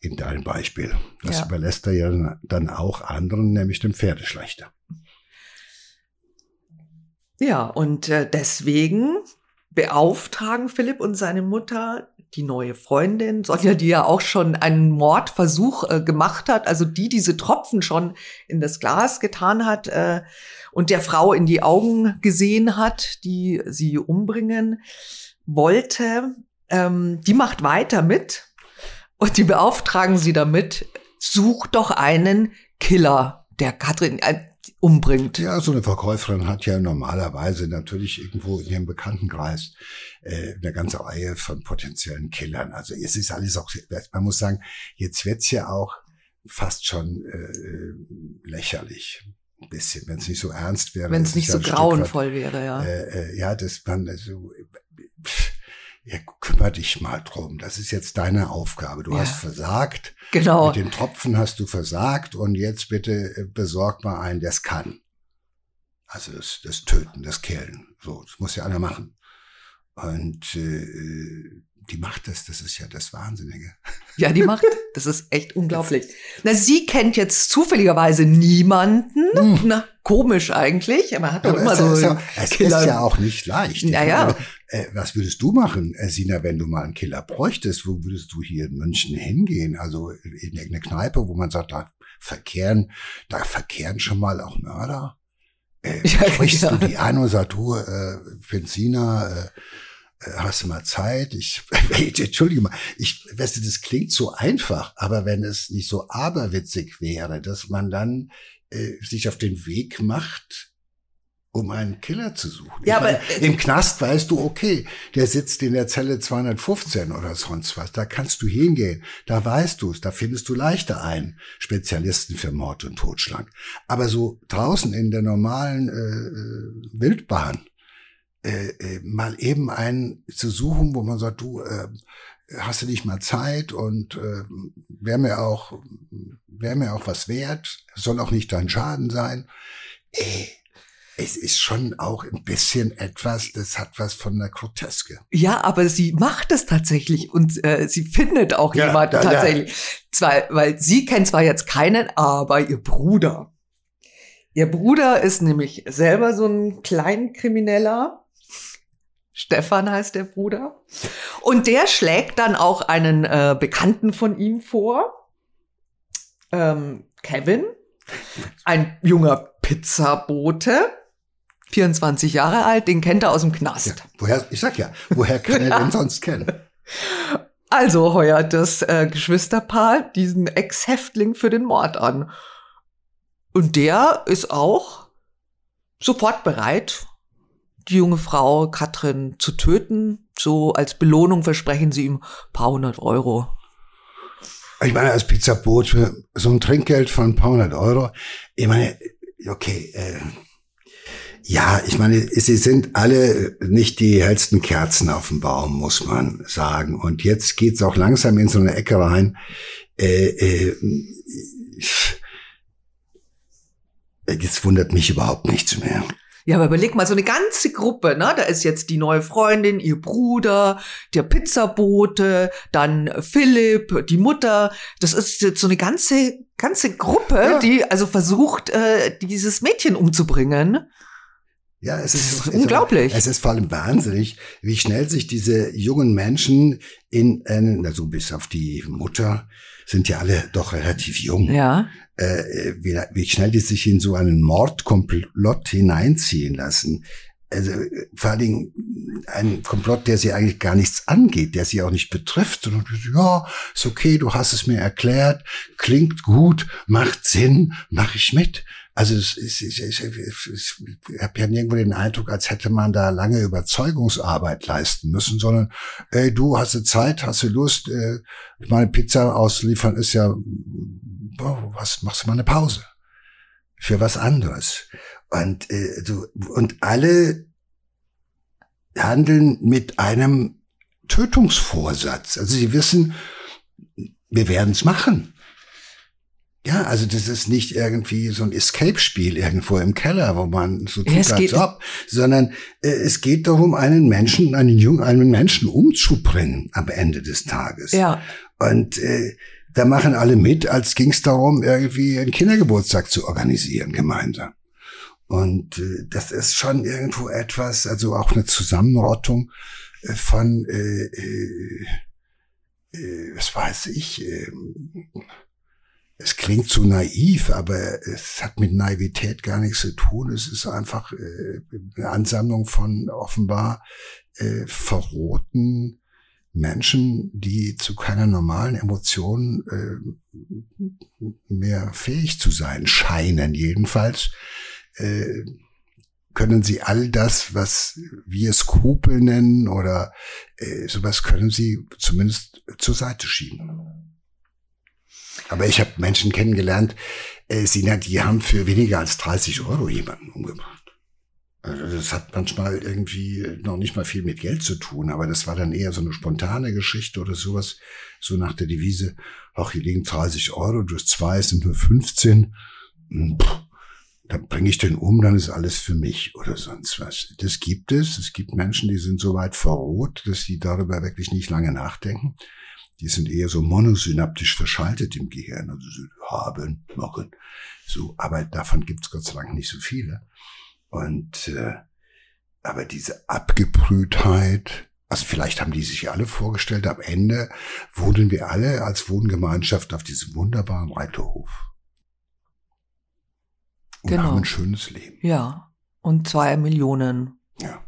S1: In deinem Beispiel. Das ja. überlässt er ja dann auch anderen, nämlich dem Pferdeschlechter.
S2: Ja, und äh, deswegen beauftragen Philipp und seine Mutter die neue Freundin, Sonja, die ja auch schon einen Mordversuch äh, gemacht hat, also die diese Tropfen schon in das Glas getan hat äh, und der Frau in die Augen gesehen hat, die sie umbringen wollte, ähm, die macht weiter mit und die beauftragen sie damit, such doch einen Killer, der Katrin, äh, umbringt.
S1: Ja, so eine Verkäuferin hat ja normalerweise natürlich irgendwo in ihrem Bekanntenkreis äh, eine ganze Reihe von potenziellen Killern. Also es ist alles auch, man muss sagen, jetzt wird's ja auch fast schon äh, lächerlich. Ein bisschen, wenn es nicht so ernst wäre.
S2: Wenn es nicht so grauenvoll wäre, ja.
S1: Äh, äh, ja, das man also pff, ja, kümmere dich mal drum. Das ist jetzt deine Aufgabe. Du ja. hast versagt.
S2: Genau.
S1: Mit den Tropfen hast du versagt und jetzt bitte äh, besorg mal einen, der es kann. Also das, das Töten, das Killen. So, das muss ja einer machen. Und äh, die macht das, das ist ja das Wahnsinnige.
S2: Ja, die macht, das ist echt unglaublich. Na, sie kennt jetzt zufälligerweise niemanden. Hm. Na, komisch eigentlich. Man hat doch immer so.
S1: Ist ja, es Killer. ist ja auch nicht leicht.
S2: Naja. Meine,
S1: äh, was würdest du machen, äh, Sina, wenn du mal einen Killer bräuchtest? Wo würdest du hier in München hingehen? Also in irgendeine Kneipe, wo man sagt, da verkehren, da verkehren schon mal auch Mörder. Äh, ja, sprichst ja. du die an und sagst, du, äh, Benziner, äh, äh, hast du mal Zeit? Ich, entschuldige mal, ich, weißt du, das klingt so einfach, aber wenn es nicht so aberwitzig wäre, dass man dann äh, sich auf den Weg macht, um einen Killer zu suchen.
S2: Ja, aber
S1: meine, im Knast weißt du, okay, der sitzt in der Zelle 215 oder sonst was. Da kannst du hingehen. Da weißt du es. Da findest du leichter einen Spezialisten für Mord und Totschlag. Aber so draußen in der normalen äh, äh Wildbahn, äh, äh, mal eben einen zu suchen, wo man sagt, du äh, hast du nicht mal Zeit und äh, wäre mir auch wäre mir auch was wert, soll auch nicht dein Schaden sein. Äh, es ist schon auch ein bisschen etwas, das hat was von der Groteske.
S2: Ja, aber sie macht es tatsächlich und äh, sie findet auch ja, jemanden ja, tatsächlich. Ja. Zwar, weil sie kennt zwar jetzt keinen, aber ihr Bruder. Ihr Bruder ist nämlich selber so ein Kleinkrimineller Stefan heißt der Bruder. Und der schlägt dann auch einen äh, Bekannten von ihm vor. Ähm, Kevin, ein junger Pizzabote, 24 Jahre alt, den kennt er aus dem Knast. Ja,
S1: woher, ich sag ja, woher kann er denn sonst kennen?
S2: Also heuert das äh, Geschwisterpaar diesen Ex-Häftling für den Mord an. Und der ist auch sofort bereit, die junge Frau Katrin zu töten. So als Belohnung versprechen sie ihm paar hundert Euro.
S1: Ich meine, als Pizzaboot für so ein Trinkgeld von ein paar hundert Euro, ich meine, okay, äh, ja, ich meine, sie sind alle nicht die hellsten Kerzen auf dem Baum, muss man sagen. Und jetzt geht's auch langsam in so eine Ecke rein. Äh, äh, jetzt wundert mich überhaupt nichts mehr.
S2: Ja, aber überleg mal, so eine ganze Gruppe, ne? Da ist jetzt die neue Freundin, ihr Bruder, der Pizzabote, dann Philipp, die Mutter. Das ist jetzt so eine ganze, ganze Gruppe, ja. die also versucht, äh, dieses Mädchen umzubringen.
S1: Ja, es
S2: ist,
S1: ist,
S2: unglaublich.
S1: Es ist vor allem wahnsinnig, wie schnell sich diese jungen Menschen in, äh, also bis auf die Mutter, sind ja alle doch relativ jung.
S2: Ja.
S1: Äh, wie, wie schnell die sich in so einen Mordkomplott hineinziehen lassen. Also vor allen Dingen ein Komplott, der sie eigentlich gar nichts angeht, der sie auch nicht betrifft, sondern ja, ist okay, du hast es mir erklärt, klingt gut, macht Sinn, mach ich mit. Also es, es, es, es, es, ich habe ja nirgendwo den Eindruck, als hätte man da lange Überzeugungsarbeit leisten müssen, sondern ey, du hast du Zeit, hast du Lust, äh, meine Pizza ausliefern ist ja, boah, was machst du mal eine Pause für was anderes und äh, du und alle handeln mit einem Tötungsvorsatz. Also sie wissen, wir werden es machen. Ja, also das ist nicht irgendwie so ein Escape-Spiel irgendwo im Keller, wo man so tut, ja, als ob, sondern äh, es geht darum, einen Menschen, einen jungen, einen Menschen umzubringen am Ende des Tages.
S2: Ja.
S1: Und äh, da machen alle mit, als ging es darum, irgendwie einen Kindergeburtstag zu organisieren gemeinsam. Und äh, das ist schon irgendwo etwas, also auch eine Zusammenrottung äh, von, äh, äh, äh, was weiß ich, äh, es klingt zu naiv, aber es hat mit Naivität gar nichts zu tun. Es ist einfach äh, eine Ansammlung von offenbar äh, verrohten Menschen, die zu keiner normalen Emotion äh, mehr fähig zu sein scheinen. Jedenfalls äh, können sie all das, was wir Skrupel nennen oder äh, sowas, können sie zumindest zur Seite schieben. Aber ich habe Menschen kennengelernt, äh, Sina, die haben für weniger als 30 Euro jemanden umgebracht. Also das hat manchmal irgendwie noch nicht mal viel mit Geld zu tun, aber das war dann eher so eine spontane Geschichte oder sowas, so nach der Devise, ach, hier liegen 30 Euro, durch zwei sind nur 15, hm, Puh, dann bringe ich den um, dann ist alles für mich oder sonst was. Das gibt es. Es gibt Menschen, die sind so weit verroht, dass sie darüber wirklich nicht lange nachdenken die sind eher so monosynaptisch verschaltet im Gehirn, also so haben, machen. So, aber davon gibt's Gott sei Dank nicht so viele. Und äh, aber diese Abgebrühtheit, also vielleicht haben die sich alle vorgestellt, am Ende wohnen wir alle als Wohngemeinschaft auf diesem wunderbaren Reiterhof. Und genau. haben ein schönes Leben.
S2: Ja. Und zwei Millionen.
S1: Ja.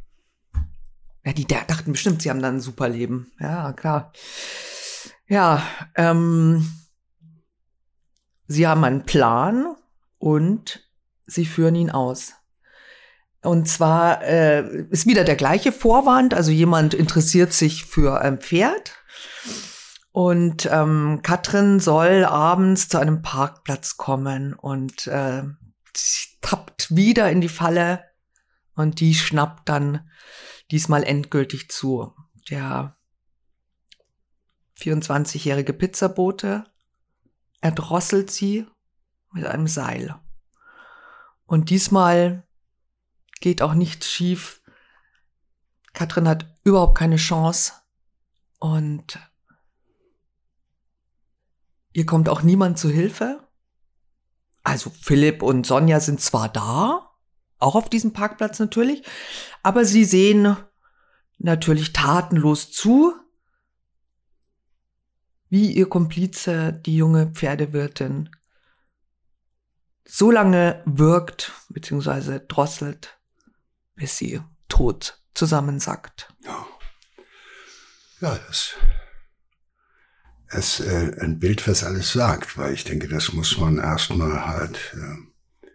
S2: Ja, die dachten bestimmt, sie haben dann ein super Leben. Ja, klar. Ja, ähm, sie haben einen Plan und sie führen ihn aus. Und zwar äh, ist wieder der gleiche Vorwand, also jemand interessiert sich für ein Pferd und ähm, Katrin soll abends zu einem Parkplatz kommen und äh, tappt wieder in die Falle und die schnappt dann diesmal endgültig zu. Der 24-jährige Pizzabote, erdrosselt sie mit einem Seil. Und diesmal geht auch nichts schief. Katrin hat überhaupt keine Chance und ihr kommt auch niemand zu Hilfe. Also Philipp und Sonja sind zwar da, auch auf diesem Parkplatz natürlich, aber sie sehen natürlich tatenlos zu, wie ihr Komplize, die junge Pferdewirtin, so lange wirkt bzw. drosselt, bis sie tot zusammensackt.
S1: Ja, ja das ist äh, ein Bild, was alles sagt, weil ich denke, das muss man erstmal halt äh,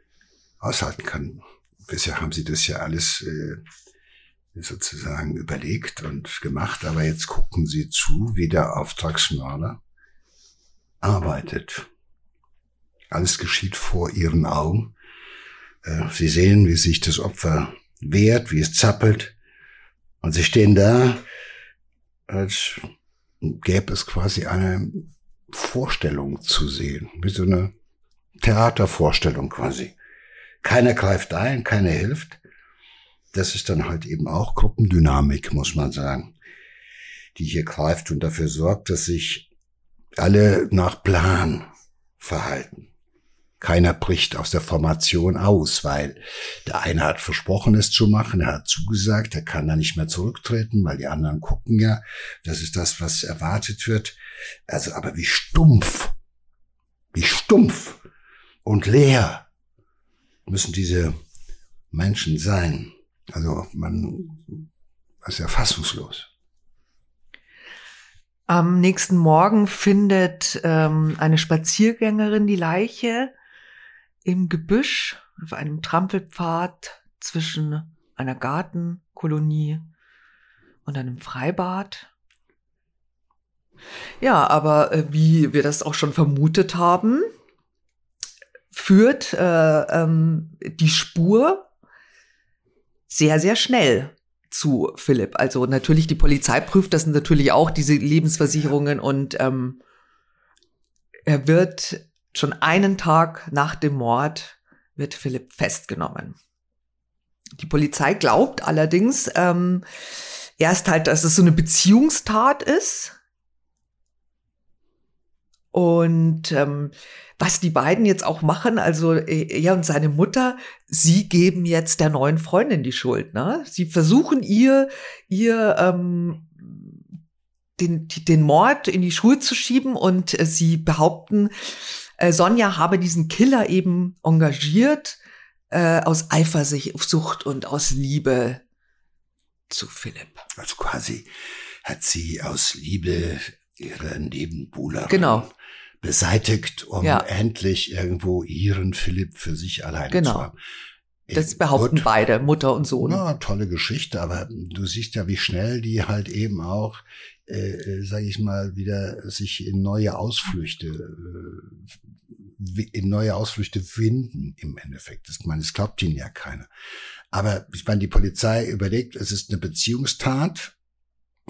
S1: aushalten können. Bisher haben sie das ja alles äh, sozusagen überlegt und gemacht, aber jetzt gucken sie zu, wie der Auftragsmörder arbeitet. Alles geschieht vor ihren Augen. Äh, sie sehen, wie sich das Opfer wehrt, wie es zappelt. Und sie stehen da, als gäbe es quasi eine Vorstellung zu sehen, wie so eine Theatervorstellung quasi. Keiner greift ein, keiner hilft. Das ist dann halt eben auch Gruppendynamik, muss man sagen, die hier greift und dafür sorgt, dass sich alle nach Plan verhalten. Keiner bricht aus der Formation aus, weil der eine hat versprochen, es zu machen, er hat zugesagt, er kann da nicht mehr zurücktreten, weil die anderen gucken ja, das ist das, was erwartet wird. Also, aber wie stumpf, wie stumpf und leer müssen diese Menschen sein. Also, man ist ja fassungslos.
S2: Am nächsten Morgen findet ähm, eine Spaziergängerin die Leiche im Gebüsch auf einem Trampelpfad zwischen einer Gartenkolonie und einem Freibad. Ja, aber äh, wie wir das auch schon vermutet haben, führt äh, ähm, die Spur sehr, sehr schnell zu Philipp. Also natürlich, die Polizei prüft das natürlich auch, diese Lebensversicherungen und ähm, er wird Schon einen Tag nach dem Mord wird Philipp festgenommen. Die Polizei glaubt allerdings ähm, erst halt, dass es so eine Beziehungstat ist. Und ähm, was die beiden jetzt auch machen, also äh, er und seine Mutter, sie geben jetzt der neuen Freundin die Schuld. Ne? Sie versuchen ihr, ihr ähm, den, den Mord in die Schuhe zu schieben und äh, sie behaupten, äh, Sonja habe diesen Killer eben engagiert äh, aus Eifersucht und aus Liebe zu Philipp.
S1: Also quasi hat sie aus Liebe ihre Nebenbuhlerin
S2: genau.
S1: beseitigt, um ja. endlich irgendwo ihren Philipp für sich alleine genau. zu haben.
S2: Das behaupten Gut. beide, Mutter und Sohn.
S1: Na, tolle Geschichte, aber du siehst ja, wie schnell die halt eben auch äh, äh sage ich mal, wieder sich in neue Ausflüchte, äh, in neue Ausflüchte finden im Endeffekt. Das, ich meine, es glaubt ihnen ja keiner. Aber ich meine, die Polizei überlegt, es ist eine Beziehungstat.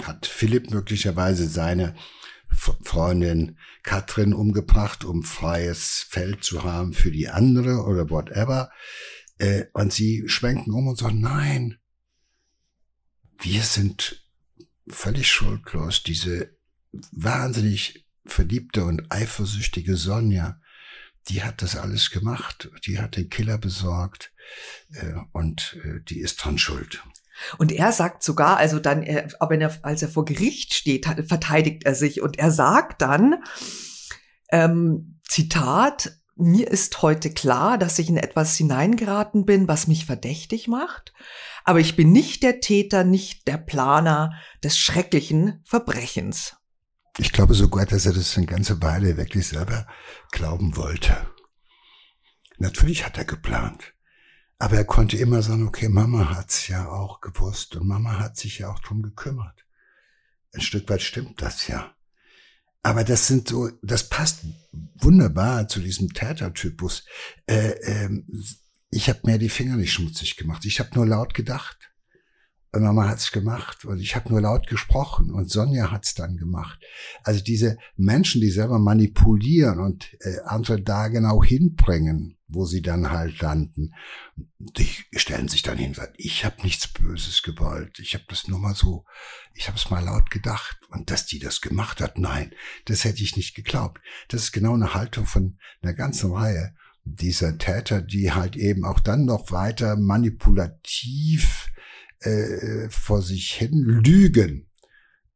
S1: Hat Philipp möglicherweise seine Freundin Katrin umgebracht, um freies Feld zu haben für die andere oder whatever. Äh, und sie schwenken um und sagen, nein, wir sind völlig schuldlos diese wahnsinnig verliebte und eifersüchtige Sonja, die hat das alles gemacht, die hat den Killer besorgt äh, und äh, die ist dran schuld.
S2: Und er sagt sogar, also dann, äh, aber er, als er vor Gericht steht, verteidigt er sich und er sagt dann, ähm, Zitat, mir ist heute klar, dass ich in etwas hineingeraten bin, was mich verdächtig macht. Aber ich bin nicht der Täter, nicht der Planer des schrecklichen Verbrechens.
S1: Ich glaube sogar, dass er das eine ganze Weile wirklich selber glauben wollte. Natürlich hat er geplant. Aber er konnte immer sagen, okay, Mama hat's ja auch gewusst und Mama hat sich ja auch drum gekümmert. Ein Stück weit stimmt das ja. Aber das sind so, das passt wunderbar zu diesem Tätertypus. Äh, ähm, ich habe mir die Finger nicht schmutzig gemacht. Ich habe nur laut gedacht. Und Mama hat's gemacht und ich habe nur laut gesprochen und Sonja hat's dann gemacht. Also diese Menschen, die selber manipulieren und äh, andere da genau hinbringen, wo sie dann halt landen, die stellen sich dann hin und sagen, ich habe nichts Böses gewollt, ich habe das nur mal so, ich habe es mal laut gedacht und dass die das gemacht hat, nein, das hätte ich nicht geglaubt. Das ist genau eine Haltung von einer ganzen Reihe dieser Täter, die halt eben auch dann noch weiter manipulativ äh, vor sich hin lügen,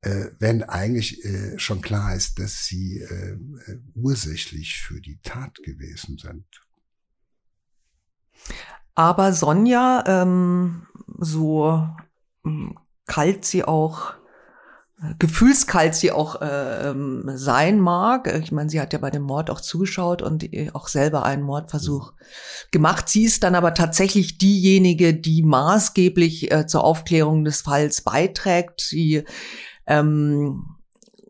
S1: äh, wenn eigentlich äh, schon klar ist, dass sie äh, äh ursächlich für die Tat gewesen sind.
S2: Aber Sonja, ähm, so hm, kalt sie auch gefühlskalt sie auch äh, ähm, sein mag. Ich meine, sie hat ja bei dem Mord auch zugeschaut und auch selber einen Mordversuch gemacht. Sie ist dann aber tatsächlich diejenige, die maßgeblich äh, zur Aufklärung des Falls beiträgt. Sie ähm,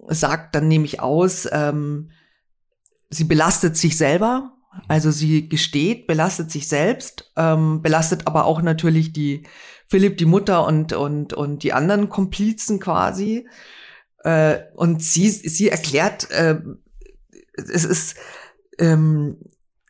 S2: sagt dann nämlich aus, ähm, sie belastet sich selber, also sie gesteht, belastet sich selbst, ähm, belastet aber auch natürlich die Philipp, die Mutter und und und die anderen Komplizen quasi. Äh, und sie sie erklärt, äh, es ist ähm,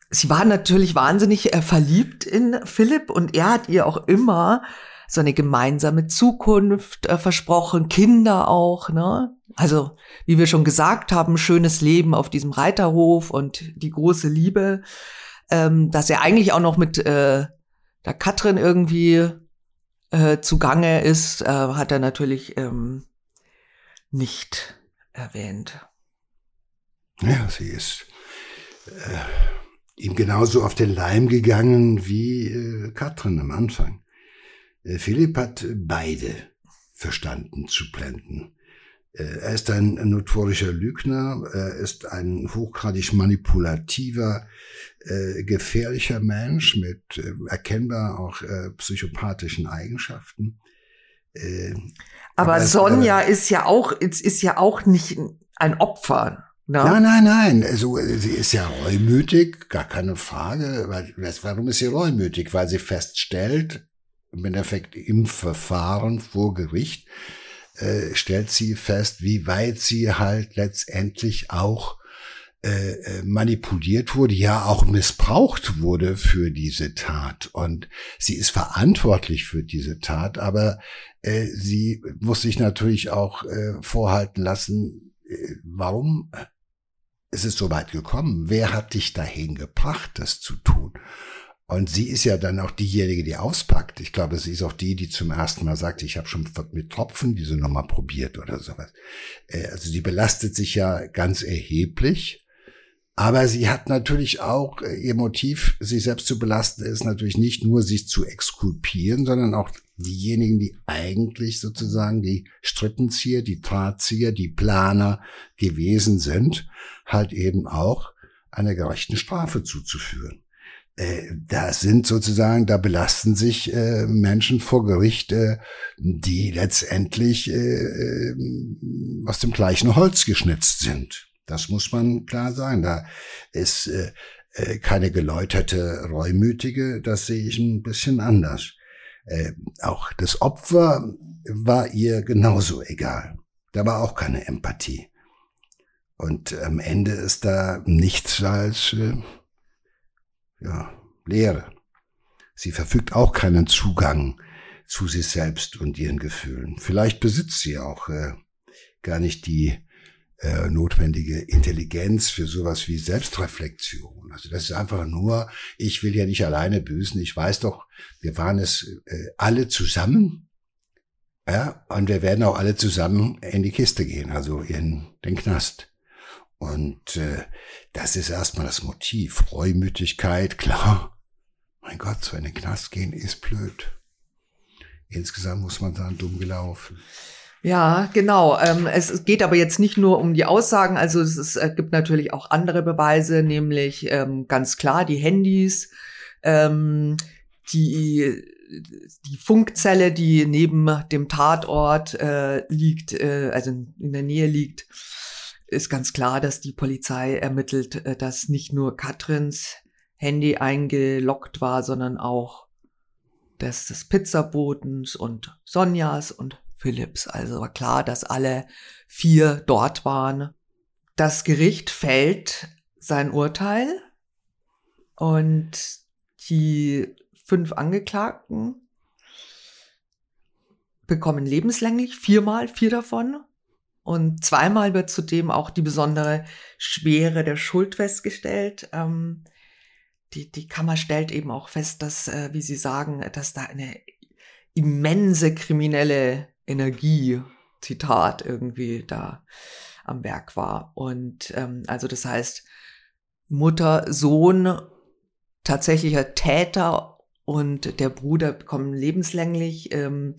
S2: sie war natürlich wahnsinnig äh, verliebt in Philipp und er hat ihr auch immer so eine gemeinsame Zukunft äh, versprochen, Kinder auch, ne? Also, wie wir schon gesagt haben, schönes Leben auf diesem Reiterhof und die große Liebe, ähm, dass er eigentlich auch noch mit äh, der Katrin irgendwie äh, zugange ist, äh, hat er natürlich ähm, nicht erwähnt.
S1: Ja, sie ist äh, ihm genauso auf den Leim gegangen wie äh, Katrin am Anfang. Äh, Philipp hat beide verstanden zu blenden. Äh, er ist ein notorischer Lügner, er ist ein hochgradig manipulativer, äh, gefährlicher Mensch mit äh, erkennbar auch äh, psychopathischen Eigenschaften.
S2: Äh, aber, aber Sonja ist ja auch, ist, ist ja auch nicht ein Opfer.
S1: No? Nein, nein, nein. Also, sie ist ja reumütig, gar keine Frage. Warum ist sie reumütig? Weil sie feststellt, im Endeffekt im Verfahren vor Gericht, äh, stellt sie fest, wie weit sie halt letztendlich auch äh, äh, manipuliert wurde, ja auch missbraucht wurde für diese Tat. Und sie ist verantwortlich für diese Tat, aber äh, sie muss sich natürlich auch äh, vorhalten lassen, äh, warum ist es so weit gekommen? Wer hat dich dahin gebracht, das zu tun? Und sie ist ja dann auch diejenige, die auspackt. Ich glaube, sie ist auch die, die zum ersten Mal sagt, ich habe schon mit Tropfen diese Nummer probiert oder sowas. Äh, also sie belastet sich ja ganz erheblich. Aber sie hat natürlich auch, äh, ihr Motiv, sich selbst zu belasten, ist natürlich nicht nur sich zu exkulpieren, sondern auch diejenigen, die eigentlich sozusagen die Strippenzieher, die Drahtzieher, die Planer gewesen sind, halt eben auch einer gerechten Strafe zuzuführen. Äh, da sind sozusagen, da belasten sich äh, Menschen vor Gericht, die letztendlich äh, äh, aus dem gleichen Holz geschnitzt sind. Das muss man klar sagen. Da ist äh, äh, keine geläuterte Reumütige, das sehe ich ein bisschen anders. Äh, auch das Opfer war ihr genauso egal. Da war auch keine Empathie. Und am Ende ist da nichts als äh, ja, Leere. Sie verfügt auch keinen Zugang zu sich selbst und ihren Gefühlen. Vielleicht besitzt sie auch äh, gar nicht die äh, notwendige Intelligenz für sowas wie Selbstreflexion. Also das ist einfach nur, ich will ja nicht alleine büßen. Ich weiß doch, wir waren es äh, alle zusammen. Ja, und wir werden auch alle zusammen in die Kiste gehen, also in den Knast. Und äh, das ist erstmal das Motiv. Reumütigkeit, klar. Mein Gott, so in den Knast gehen ist blöd. Insgesamt muss man sagen, dumm gelaufen.
S2: Ja, genau. Ähm, es geht aber jetzt nicht nur um die Aussagen, also es, ist, es gibt natürlich auch andere Beweise, nämlich ähm, ganz klar die Handys, ähm, die die Funkzelle, die neben dem Tatort äh, liegt, äh, also in der Nähe liegt, ist ganz klar, dass die Polizei ermittelt, äh, dass nicht nur Katrins Handy eingeloggt war, sondern auch das des Pizzabotens und Sonjas und Philips. Also war klar, dass alle vier dort waren. Das Gericht fällt sein Urteil und die fünf Angeklagten bekommen lebenslänglich, viermal, vier davon. Und zweimal wird zudem auch die besondere Schwere der Schuld festgestellt. Ähm, die, die Kammer stellt eben auch fest, dass, äh, wie Sie sagen, dass da eine immense kriminelle Energie, Zitat, irgendwie da am Werk war. Und ähm, also das heißt, Mutter, Sohn, tatsächlicher Täter und der Bruder bekommen lebenslänglich. Ähm,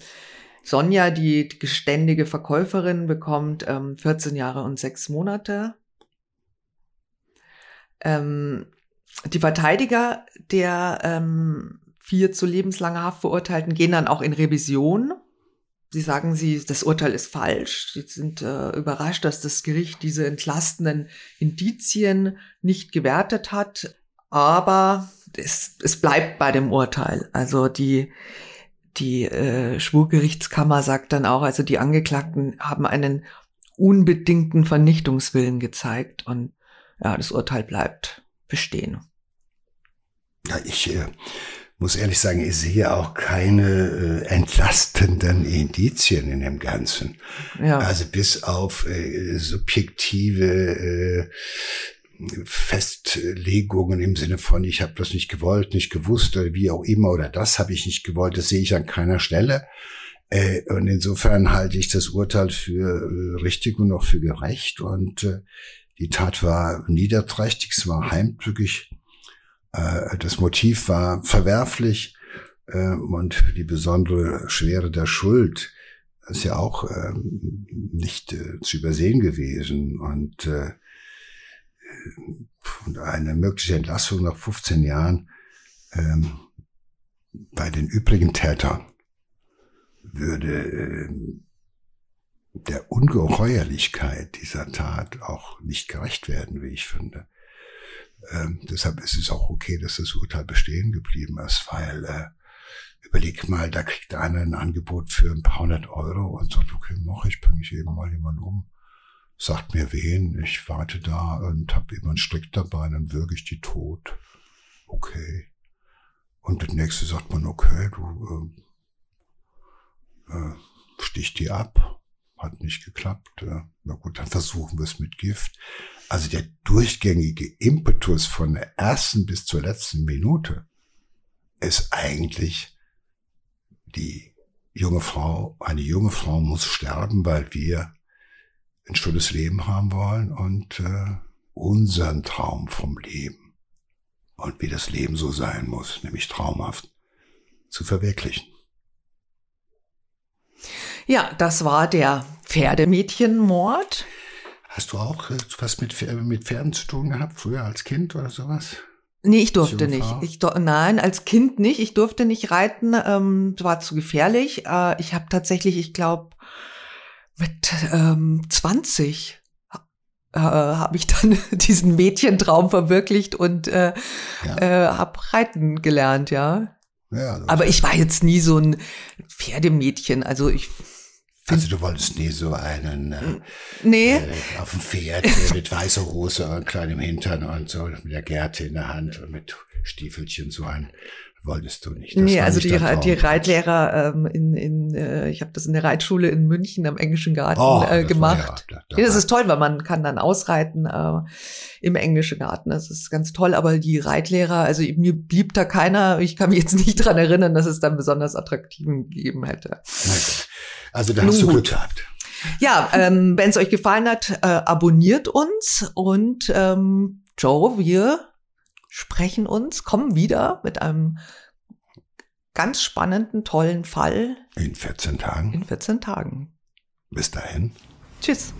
S2: Sonja, die geständige Verkäuferin, bekommt ähm, 14 Jahre und sechs Monate. Ähm, die Verteidiger der ähm, vier zu lebenslanger Haft verurteilten gehen dann auch in Revision. Sie sagen, Sie, das Urteil ist falsch. Sie sind äh, überrascht, dass das Gericht diese entlastenden Indizien nicht gewertet hat. Aber es, es bleibt bei dem Urteil. Also die, die äh, Schwurgerichtskammer sagt dann auch, also die Angeklagten haben einen unbedingten Vernichtungswillen gezeigt und ja, das Urteil bleibt bestehen.
S1: Ja, ich äh, muss ehrlich sagen, ich sehe auch keine äh, entlastenden Indizien in dem Ganzen. Ja. Also bis auf äh, subjektive äh, Festlegungen im Sinne von, ich habe das nicht gewollt, nicht gewusst oder wie auch immer oder das habe ich nicht gewollt, das sehe ich an keiner Stelle. Äh, und insofern halte ich das Urteil für äh, richtig und auch für gerecht. Und äh, die Tat war niederträchtig, es war heimtückig das Motiv war verwerflich äh, und die besondere Schwere der Schuld ist ja auch äh, nicht äh, zu übersehen gewesen und, äh, eine mögliche Entlassung nach 15 Jahren ähm, bei den übrigen Tätern würde äh, der Ungeheuerlichkeit dieser Tat auch nicht gerecht werden, wie ich finde. Ähm, deshalb ist es auch okay, dass das Urteil bestehen geblieben ist, weil äh, überleg mal, da kriegt einer ein Angebot für ein paar hundert Euro und sagt, okay, mach ich, bringe ich eben mal jemanden um. Sagt mir wen, ich warte da und habe einen Strick dabei, dann würge ich die tot. Okay. Und das nächste sagt man, okay, du äh, äh, stich die ab. Hat nicht geklappt. Ja. Na gut, dann versuchen wir es mit Gift. Also der durchgängige Impetus von der ersten bis zur letzten Minute ist eigentlich die junge Frau, eine junge Frau muss sterben, weil wir ein schönes Leben haben wollen und äh, unseren Traum vom Leben und wie das Leben so sein muss, nämlich traumhaft, zu verwirklichen.
S2: Ja, das war der Pferdemädchenmord.
S1: Hast du auch äh, was mit, mit Pferden zu tun gehabt, früher als Kind oder sowas?
S2: Nee, ich durfte nicht. Ich, nein, als Kind nicht. Ich durfte nicht reiten. Ähm, war zu gefährlich. Äh, ich habe tatsächlich, ich glaube, mit ähm, 20 äh, habe ich dann diesen Mädchentraum verwirklicht und äh, ja. äh, habe reiten gelernt, ja. ja Aber ich war jetzt nie so ein Pferdemädchen. Also ich
S1: also du wolltest nie so einen äh,
S2: nee.
S1: äh, auf dem Pferd äh, mit weißer Hose und kleinem Hintern und so mit der Gerte in der Hand und mit Stiefelchen so ein wolltest du nicht.
S2: Das nee, also die, die Reitlehrer ähm, in, in äh, ich habe das in der Reitschule in München am Englischen Garten oh, äh, gemacht. Ja, da, da das ist toll, weil man kann dann ausreiten äh, im Englischen Garten. Das ist ganz toll, aber die Reitlehrer, also mir blieb da keiner, ich kann mich jetzt nicht dran erinnern, dass es dann besonders attraktiven gegeben hätte.
S1: Also da hast Nun du Glück gehabt.
S2: Ja, ähm, wenn es euch gefallen hat, äh, abonniert uns und ähm, Joe, wir sprechen uns, kommen wieder mit einem ganz spannenden, tollen Fall.
S1: In 14 Tagen.
S2: In 14 Tagen.
S1: Bis dahin.
S2: Tschüss.